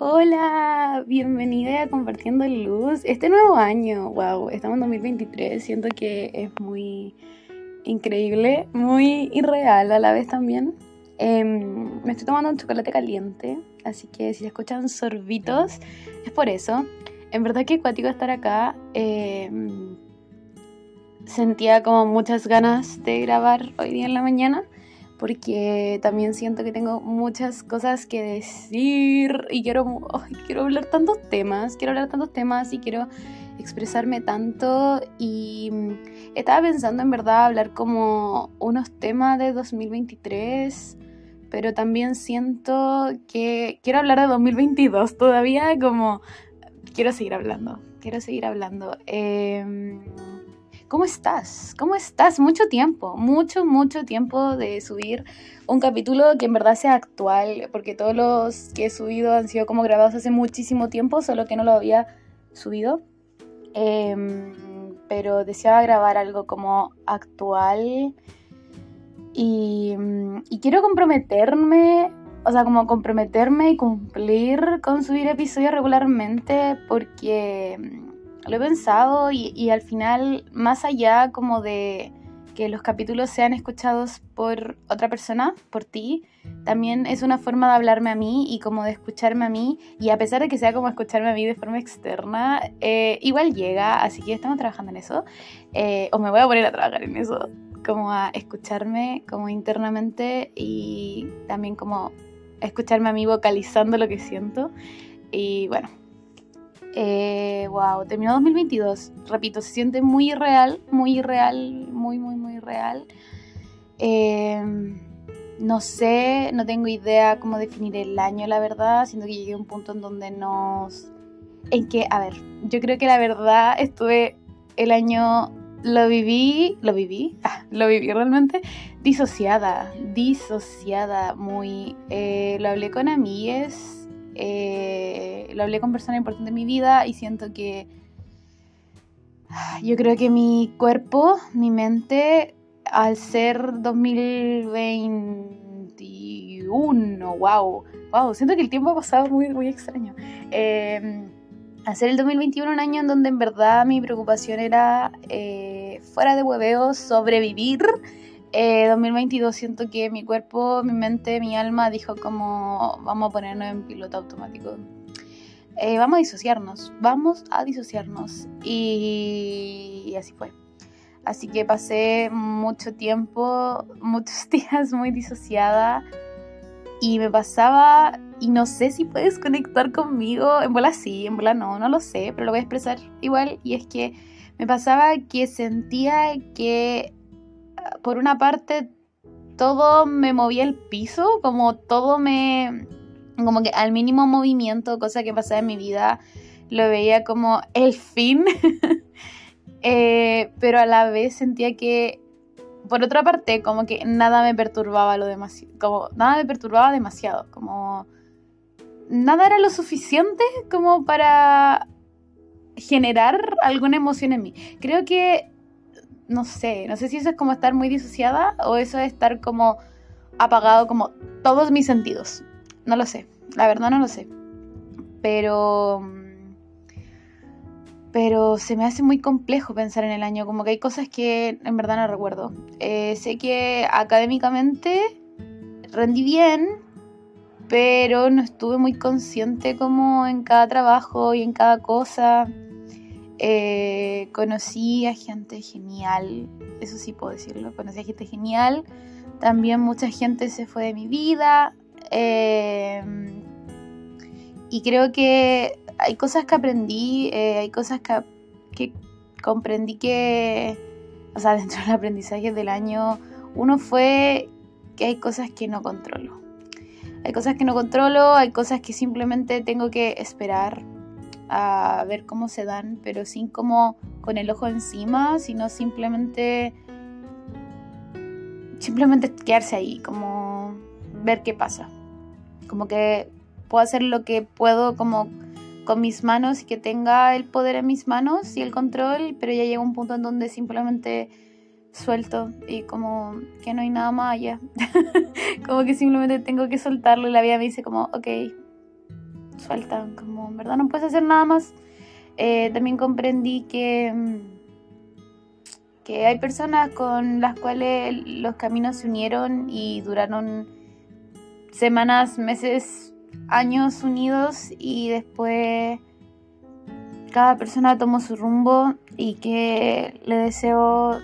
Hola, bienvenida a Compartiendo Luz. Este nuevo año, wow, estamos en 2023, siento que es muy increíble, muy irreal a la vez también. Em, me estoy tomando un chocolate caliente, así que si escuchan sorbitos, es por eso. En verdad que cuático estar acá. Em, sentía como muchas ganas de grabar hoy día en la mañana porque también siento que tengo muchas cosas que decir y quiero, quiero hablar tantos temas, quiero hablar tantos temas y quiero expresarme tanto y mm, estaba pensando en verdad hablar como unos temas de 2023, pero también siento que quiero hablar de 2022 todavía, como quiero seguir hablando, quiero seguir hablando. Eh, ¿Cómo estás? ¿Cómo estás? Mucho tiempo, mucho, mucho tiempo de subir un capítulo que en verdad sea actual, porque todos los que he subido han sido como grabados hace muchísimo tiempo, solo que no lo había subido. Em, pero deseaba grabar algo como actual y, y quiero comprometerme o sea, como comprometerme y cumplir con subir episodios regularmente porque lo he pensado y, al final, más allá como de que los capítulos sean escuchados por otra persona, por ti, también es una forma de hablarme a mí y como de escucharme a mí. Y a pesar de que sea como escucharme a mí de forma externa, eh, igual llega, así que estamos trabajando en eso. Eh, o me voy a poner a trabajar en eso, como a escucharme como internamente y también como escucharme a mí vocalizando lo que siento. Y bueno, eh, wow, terminó 2022. Repito, se siente muy irreal, muy irreal, muy, muy, muy real. Em, no sé, no tengo idea cómo definir el año, la verdad. Siento que llegué a un punto en donde nos... En que, a ver, yo creo que la verdad estuve el año... Lo viví, lo viví, ah, lo viví realmente disociada, disociada muy. Eh, lo hablé con amigues eh, lo hablé con personas importantes en mi vida y siento que ah, yo creo que mi cuerpo, mi mente, al ser 2021, wow, wow, siento que el tiempo ha pasado muy, muy extraño. Eh, al ser el 2021 un año en donde en verdad mi preocupación era, eh, fuera de hueveo, sobrevivir 2022 eh, siento que mi cuerpo, mi mente, mi alma dijo como vamos a ponernos en piloto automático. Eh, vamos a disociarnos, vamos a disociarnos. Y, así fue. Así que pasé mucho tiempo, muchos días muy disociada. Y me pasaba, y no sé si puedes conectar conmigo. En bola sí, en bola no, no lo sé, pero lo voy a expresar igual. Y es que me pasaba que sentía que por una parte, todo me movía el piso, como todo me, como que al mínimo movimiento, cosa que pasaba en mi vida, lo veía como el fin, eh, pero a la vez sentía que, por otra parte, como que nada me perturbaba lo demasiado, como nada me perturbaba demasiado, como nada era lo suficiente como para generar alguna emoción en mí. Creo que no sé, no sé si eso es como estar muy disociada o eso es estar como apagado como todos mis sentidos. No lo sé, la verdad no lo sé. Pero pero se me hace muy complejo pensar en el año, como que hay cosas que en verdad no recuerdo. Eh, sé que académicamente rendí bien, pero no estuve muy consciente como en cada trabajo y en cada cosa. Eh, conocí a gente genial, eso sí puedo decirlo, conocí a gente genial. También mucha gente se fue de mi vida. Eh, y creo que hay cosas que aprendí, eh, hay cosas que, que, comprendí que, o sea, dentro del aprendizaje del año, uno fue que hay cosas que no controlo. Hay cosas que no controlo, hay cosas que simplemente tengo que esperar, a ver cómo se dan, pero sin como con el ojo encima, sino simplemente simplemente quedarse ahí, como ver qué pasa. Como que puedo hacer lo que puedo como con mis manos y que tenga el poder en mis manos y el control, pero ya llega un punto en donde simplemente suelto y como que no hay nada más allá. como que simplemente tengo que soltarlo y la vida me dice como, ok, suelta, como verdad no puedes hacer nada más. Eh, también comprendí que, mm, que hay personas con las cuales los caminos se unieron y duraron semanas, meses, años unidos y después cada persona tomó su rumbo y que le deseo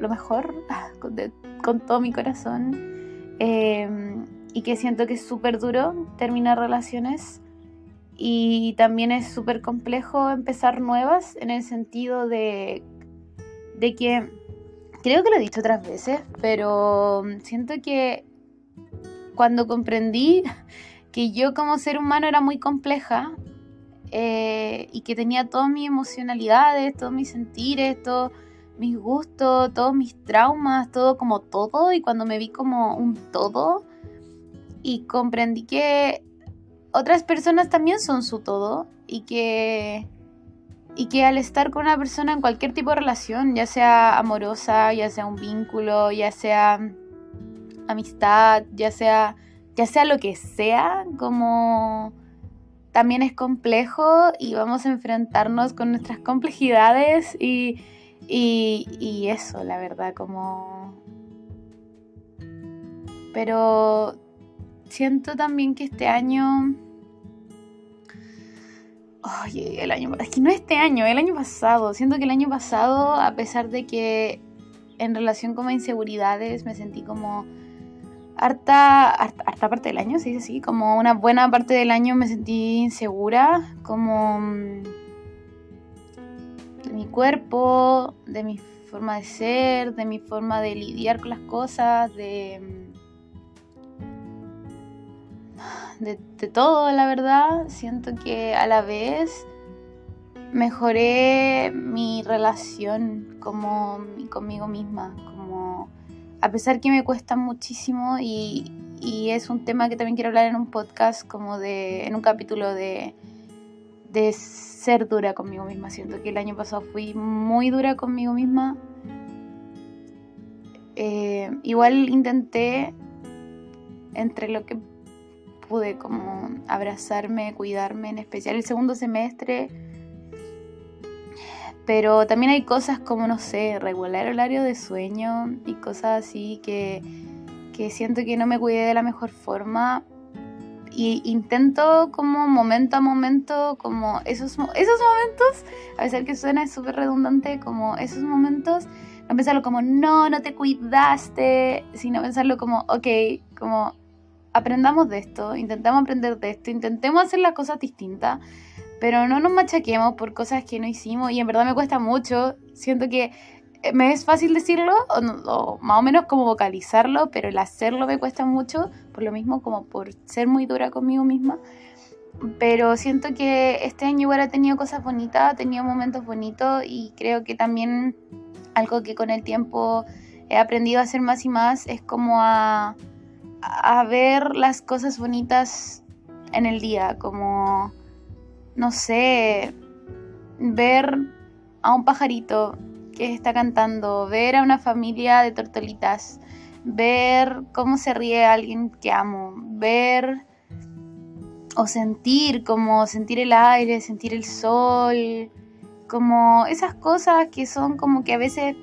lo mejor con, todo mi corazón em, y que siento que es súper duro terminar relaciones y también es súper complejo empezar nuevas en el sentido de, de que creo que lo he dicho otras veces pero siento que cuando comprendí que yo como ser humano era muy compleja eh, y que tenía todas mis emocionalidades, todos mis sentires, todos mis gustos, todos mis traumas, todo como todo, y cuando me vi como un todo y comprendí que otras personas también son su todo y que y que al estar con una persona en cualquier tipo de relación, ya sea amorosa, ya sea un vínculo, ya sea amistad, ya sea ya sea lo que sea, como también es complejo y vamos a enfrentarnos con nuestras complejidades y, y, eso, la verdad, como... Pero siento también que este año... Oye, el año... Es que no este año, el año pasado. Siento que el año pasado, a pesar de que en relación con inseguridades me sentí como harta, harta, parte del año, se dice así, como una buena parte del año me sentí insegura, como mm, de mi cuerpo, de mi forma de ser, de mi forma de lidiar con las cosas, de, mm, de, todo, la verdad. Siento que a la vez mejoré mi relación como conmigo misma, a pesar que me cuesta muchísimo y, es un tema que también quiero hablar en un podcast, como de, en un capítulo de, de ser dura conmigo misma. Siento que el año pasado fui muy dura conmigo misma. Eh, igual intenté, entre lo que pude, como abrazarme, cuidarme, en especial el segundo semestre pero también hay cosas como, no sé, regular horario de sueño y cosas así que, que siento que no me cuidé de la mejor forma. Y intento como momento a momento, como esos, esos momentos, a pesar que suena súper redundante, como esos momentos, no pensarlo como, no, no te cuidaste, sino pensarlo como, ok, como aprendamos de esto, intentemos aprender de esto, intentemos hacer las cosas distintas pero no nos machaquemos por cosas que no hicimos y en verdad me cuesta mucho. Siento que eh, me es fácil decirlo o, más o menos como vocalizarlo, pero el hacerlo me cuesta mucho, por lo mismo como por ser muy dura conmigo misma. Pero siento que este año igual ha tenido cosas bonitas, ha tenido momentos bonitos y creo que también algo que con el tiempo he aprendido a hacer más y más es como a, a ver las cosas bonitas en el día, como no sé, ver a un pajarito que está cantando, ver a una familia de tortolitas, ver cómo se ríe alguien que amo, ver o sentir, como sentir el aire, sentir el sol, como esas cosas que son como que a veces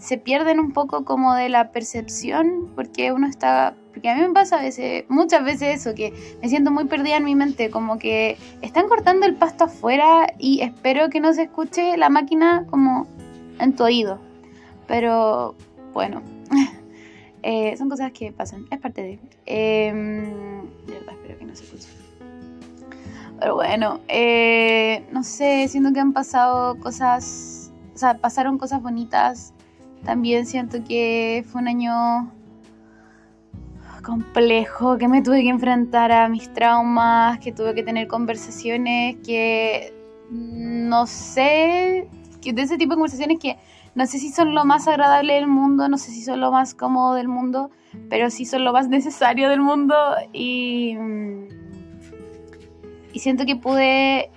se pierden un poco como de la percepción porque uno está porque a mí me pasa a veces, muchas veces eso, que me siento muy perdida en mi mente, como que están cortando el pasto afuera y espero que no se escuche la máquina como en tu oído. Pero bueno, eh, son cosas que pasan, es parte de... Eh, de verdad, espero que no se escuche. Pero bueno, eh, no sé, siento que han pasado cosas, o sea, pasaron cosas bonitas. También siento que fue un año complejo, que me tuve que enfrentar a mis traumas, que tuve que tener conversaciones que no sé, que de ese tipo de conversaciones que no sé si son lo más agradable del mundo, no sé si son lo más cómodo del mundo, pero sí son lo más necesario del mundo y, y siento que pude,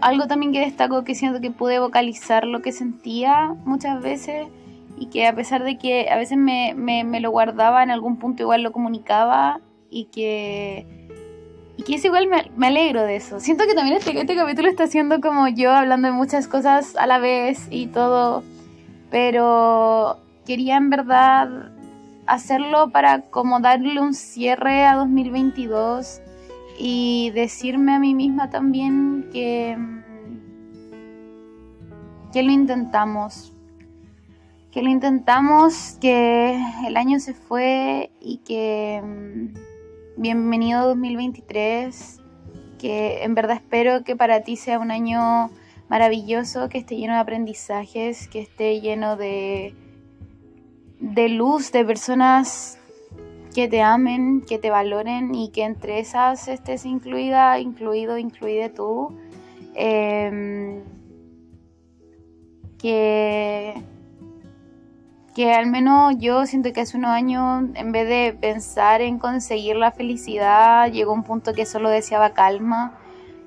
algo también que destaco, que siento que pude vocalizar lo que sentía muchas veces y que a pesar de que a veces me, me, lo guardaba, en algún punto igual lo comunicaba y que y que es igual me, alegro de eso. Siento que también este, este capítulo está siendo como yo hablando de muchas cosas a la vez y todo, pero quería en verdad hacerlo para como darle un cierre a 2022 y decirme a mí misma también que, que lo intentamos, que lo intentamos, que el año se fue y que mm, bienvenido 2023, que en verdad espero que para ti sea un año maravilloso, que esté lleno de aprendizajes, que esté lleno de, de luz, de personas que te amen, que te valoren y que entre esas estés incluida, incluido, incluide tú. Em, que, que al menos yo siento que hace unos años, en vez de pensar en conseguir la felicidad, llegó un punto que solo deseaba calma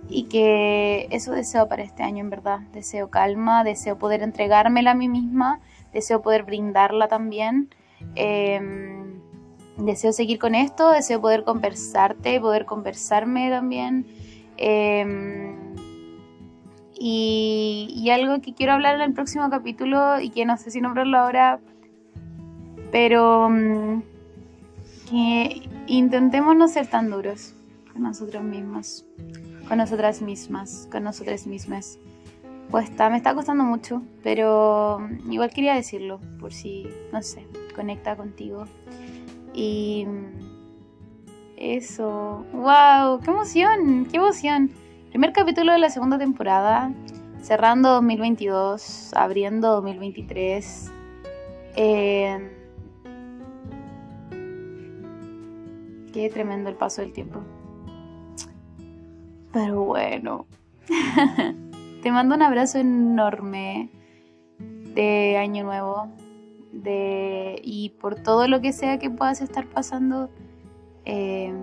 y que eso deseo para este año en verdad. Deseo calma, deseo poder entregármela a mí misma, deseo poder brindarla también. Em, deseo seguir con esto, deseo poder conversarte, poder conversarme también. Em, y, algo que quiero hablar en el próximo capítulo y que no sé si nombrarlo ahora, pero mm, que intentemos no ser tan duros con nosotros mismos con nosotras mismas, con nosotras mismas. Está, me está costando mucho, pero igual quería decirlo, por si, no sé, conecta contigo. Y eso, wow, qué emoción, qué emoción. Primer capítulo de la segunda temporada, cerrando 2022, abriendo 2023. Eh, qué tremendo el paso del tiempo. Pero bueno. Te mando un abrazo enorme de Año Nuevo. De, y por todo lo que sea que puedas estar pasando, eh,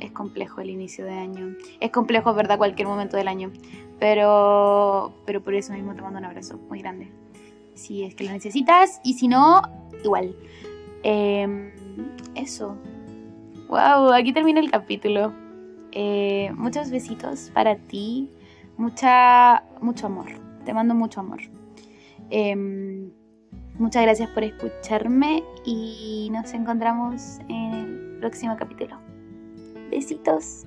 es complejo el inicio de año. Es complejo, ¿verdad? Cualquier momento del año. Pero, pero por eso mismo te mando un abrazo muy grande. Si es que lo necesitas y si no, igual. Eh, eso. Wow, aquí termina el capítulo. Eh, muchos besitos para ti, mucha, mucho amor. Te mando mucho amor. Em, muchas gracias por escucharme y nos encontramos en el próximo capítulo. Besitos.